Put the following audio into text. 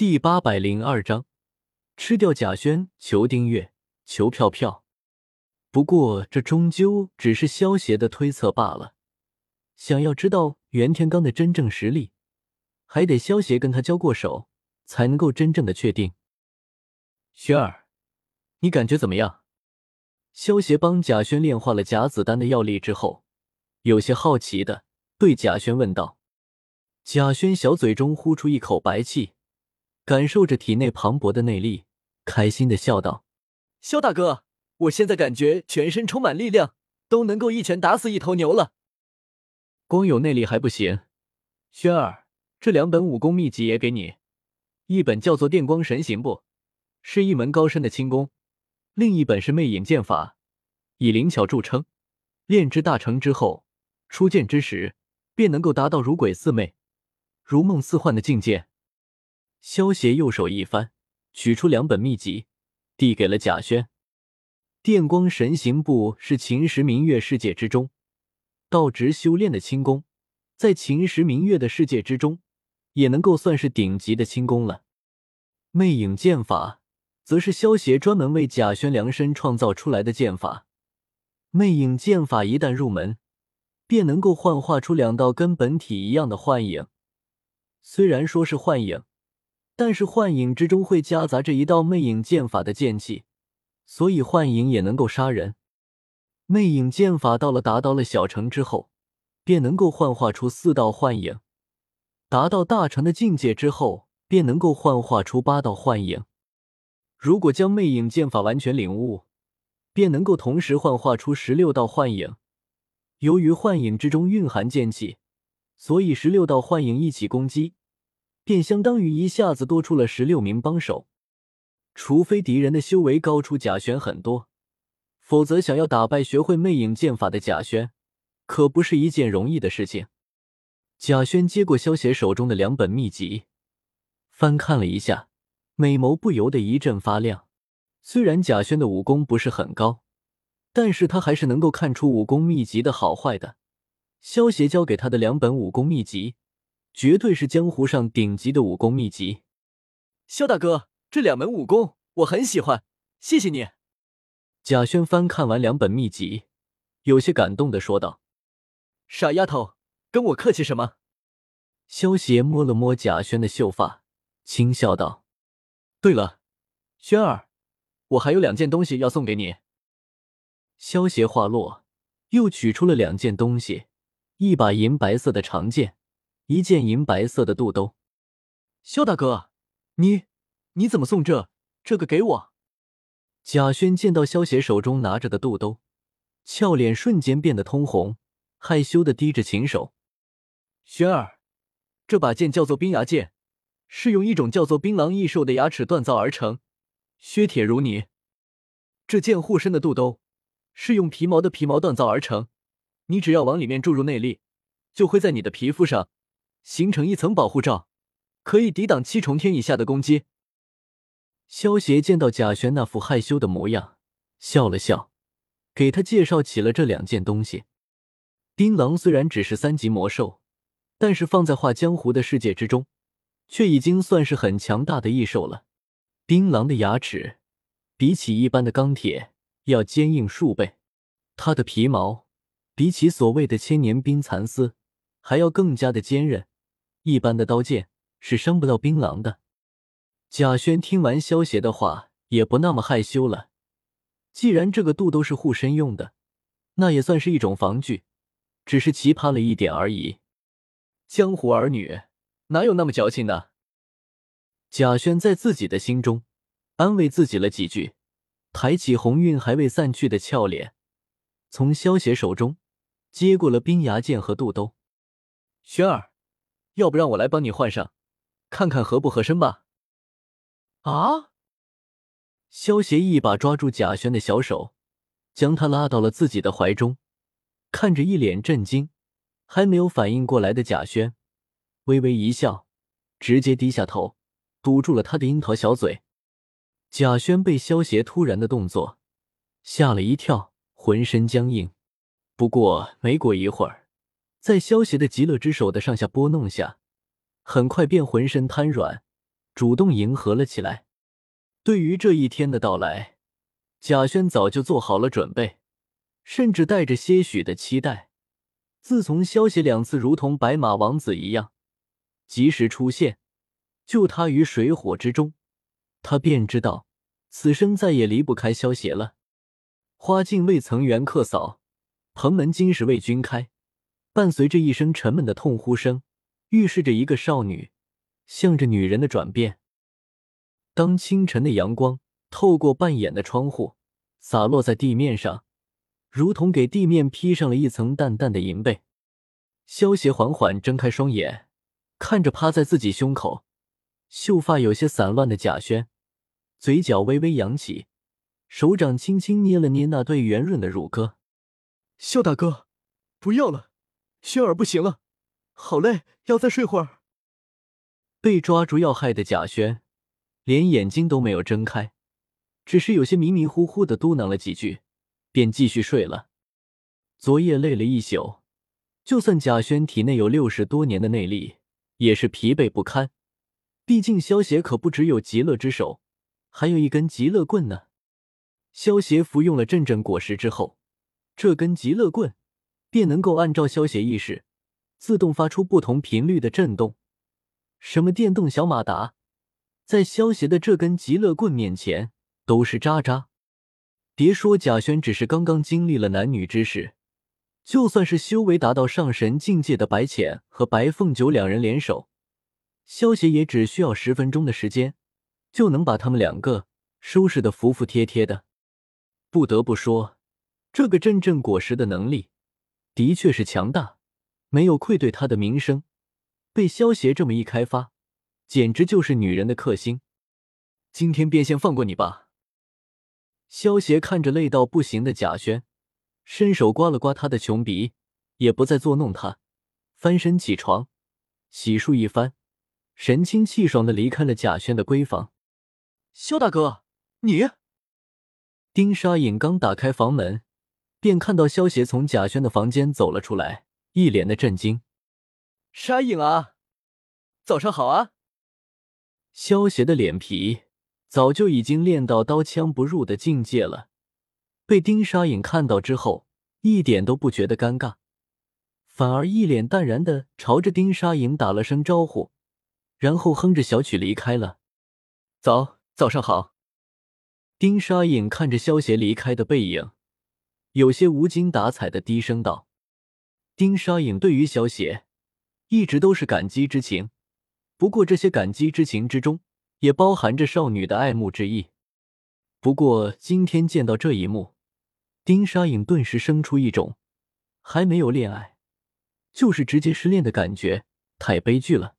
第八百零二章，吃掉贾轩，求订阅，求票票。不过这终究只是萧协的推测罢了。想要知道袁天罡的真正实力，还得萧协跟他交过手，才能够真正的确定。轩儿，你感觉怎么样？萧协帮贾轩炼化了假子丹的药力之后，有些好奇的对贾轩问道。贾轩小嘴中呼出一口白气。感受着体内磅礴的内力，开心的笑道：“萧大哥，我现在感觉全身充满力量，都能够一拳打死一头牛了。光有内力还不行，轩儿，这两本武功秘籍也给你，一本叫做电光神行步，是一门高深的轻功；另一本是魅影剑法，以灵巧著称。炼制大成之后，出剑之时便能够达到如鬼似魅、如梦似幻的境界。”萧协右手一翻，取出两本秘籍，递给了贾轩。电光神行步是秦时明月世界之中道直修炼的轻功，在秦时明月的世界之中，也能够算是顶级的轻功了。魅影剑法，则是萧协专门为贾轩量身创造出来的剑法。魅影剑法一旦入门，便能够幻化出两道跟本体一样的幻影。虽然说是幻影。但是幻影之中会夹杂着一道魅影剑法的剑气，所以幻影也能够杀人。魅影剑法到了达到了小成之后，便能够幻化出四道幻影；达到大成的境界之后，便能够幻化出八道幻影。如果将魅影剑法完全领悟，便能够同时幻化出十六道幻影。由于幻影之中蕴含剑气，所以十六道幻影一起攻击。便相当于一下子多出了十六名帮手，除非敌人的修为高出贾轩很多，否则想要打败学会魅影剑法的贾轩，可不是一件容易的事情。贾轩接过萧协手中的两本秘籍，翻看了一下，美眸不由得一阵发亮。虽然贾轩的武功不是很高，但是他还是能够看出武功秘籍的好坏的。萧协交给他的两本武功秘籍。绝对是江湖上顶级的武功秘籍，萧大哥，这两门武功我很喜欢，谢谢你。贾轩翻看完两本秘籍，有些感动的说道：“傻丫头，跟我客气什么？”萧邪摸了摸贾轩的秀发，轻笑道：“对了，轩儿，我还有两件东西要送给你。”萧邪话落，又取出了两件东西，一把银白色的长剑。一件银白色的肚兜，萧大哥，你你怎么送这这个给我？贾轩见到萧邪手中拿着的肚兜，俏脸瞬间变得通红，害羞的低着琴手。轩儿，这把剑叫做冰牙剑，是用一种叫做槟榔异兽的牙齿锻造而成，削铁如泥。这剑护身的肚兜是用皮毛的皮毛锻造而成，你只要往里面注入内力，就会在你的皮肤上。形成一层保护罩，可以抵挡七重天以下的攻击。萧邪见到贾玄那副害羞的模样，笑了笑，给他介绍起了这两件东西。槟榔虽然只是三级魔兽，但是放在画江湖的世界之中，却已经算是很强大的异兽了。槟榔的牙齿比起一般的钢铁要坚硬数倍，它的皮毛比起所谓的千年冰蚕丝还要更加的坚韧。一般的刀剑是伤不到槟榔的。贾轩听完萧邪的话，也不那么害羞了。既然这个肚兜是护身用的，那也算是一种防具，只是奇葩了一点而已。江湖儿女哪有那么矫情的？贾轩在自己的心中安慰自己了几句，抬起红晕还未散去的俏脸，从萧邪手中接过了冰牙剑和肚兜。轩儿。要不让我来帮你换上，看看合不合身吧？啊！萧协一把抓住贾轩的小手，将他拉到了自己的怀中，看着一脸震惊、还没有反应过来的贾轩，微微一笑，直接低下头，堵住了他的樱桃小嘴。贾轩被萧协突然的动作吓了一跳，浑身僵硬。不过没过一会儿。在萧协的极乐之手的上下拨弄下，很快便浑身瘫软，主动迎合了起来。对于这一天的到来，贾轩早就做好了准备，甚至带着些许的期待。自从萧协两次如同白马王子一样及时出现，救他于水火之中，他便知道此生再也离不开萧协了。花径未曾缘客扫，蓬门今始为君开。伴随着一声沉闷的痛呼声，预示着一个少女向着女人的转变。当清晨的阳光透过半掩的窗户洒落在地面上，如同给地面披上了一层淡淡的银被。萧协缓缓睁开双眼，看着趴在自己胸口、秀发有些散乱的贾轩，嘴角微微扬起，手掌轻轻捏了捏那对圆润的乳鸽。萧大哥，不要了，轩儿不行了，好累，要再睡会儿。被抓住要害的贾轩。连眼睛都没有睁开，只是有些迷迷糊糊的嘟囔了几句，便继续睡了。昨夜累了一宿，就算贾轩体内有六十多年的内力，也是疲惫不堪。毕竟萧协可不只有极乐之手，还有一根极乐棍呢。萧协服用了阵阵果实之后，这根极乐棍便能够按照萧协意识，自动发出不同频率的震动，什么电动小马达。在萧协的这根极乐棍面前都是渣渣。别说贾轩只是刚刚经历了男女之事，就算是修为达到上神境界的白浅和白凤九两人联手，萧协也只需要十分钟的时间，就能把他们两个收拾的服服帖帖的。不得不说，这个阵阵果实的能力的确是强大，没有愧对他的名声。被萧协这么一开发。简直就是女人的克星，今天便先放过你吧。萧协看着累到不行的贾轩，伸手刮了刮他的穷鼻，也不再作弄他，翻身起床，洗漱一番，神清气爽的离开了贾轩的闺房。萧大哥，你……丁沙隐刚打开房门，便看到萧协从贾轩的房间走了出来，一脸的震惊。沙影啊，早上好啊！萧协的脸皮早就已经练到刀枪不入的境界了，被丁沙影看到之后，一点都不觉得尴尬，反而一脸淡然的朝着丁沙影打了声招呼，然后哼着小曲离开了。早早上好。丁沙影看着萧协离开的背影，有些无精打采的低声道：“丁沙影对于萧协一直都是感激之情。”不过，这些感激之情之中，也包含着少女的爱慕之意。不过，今天见到这一幕，丁沙影顿时生出一种还没有恋爱，就是直接失恋的感觉，太悲剧了。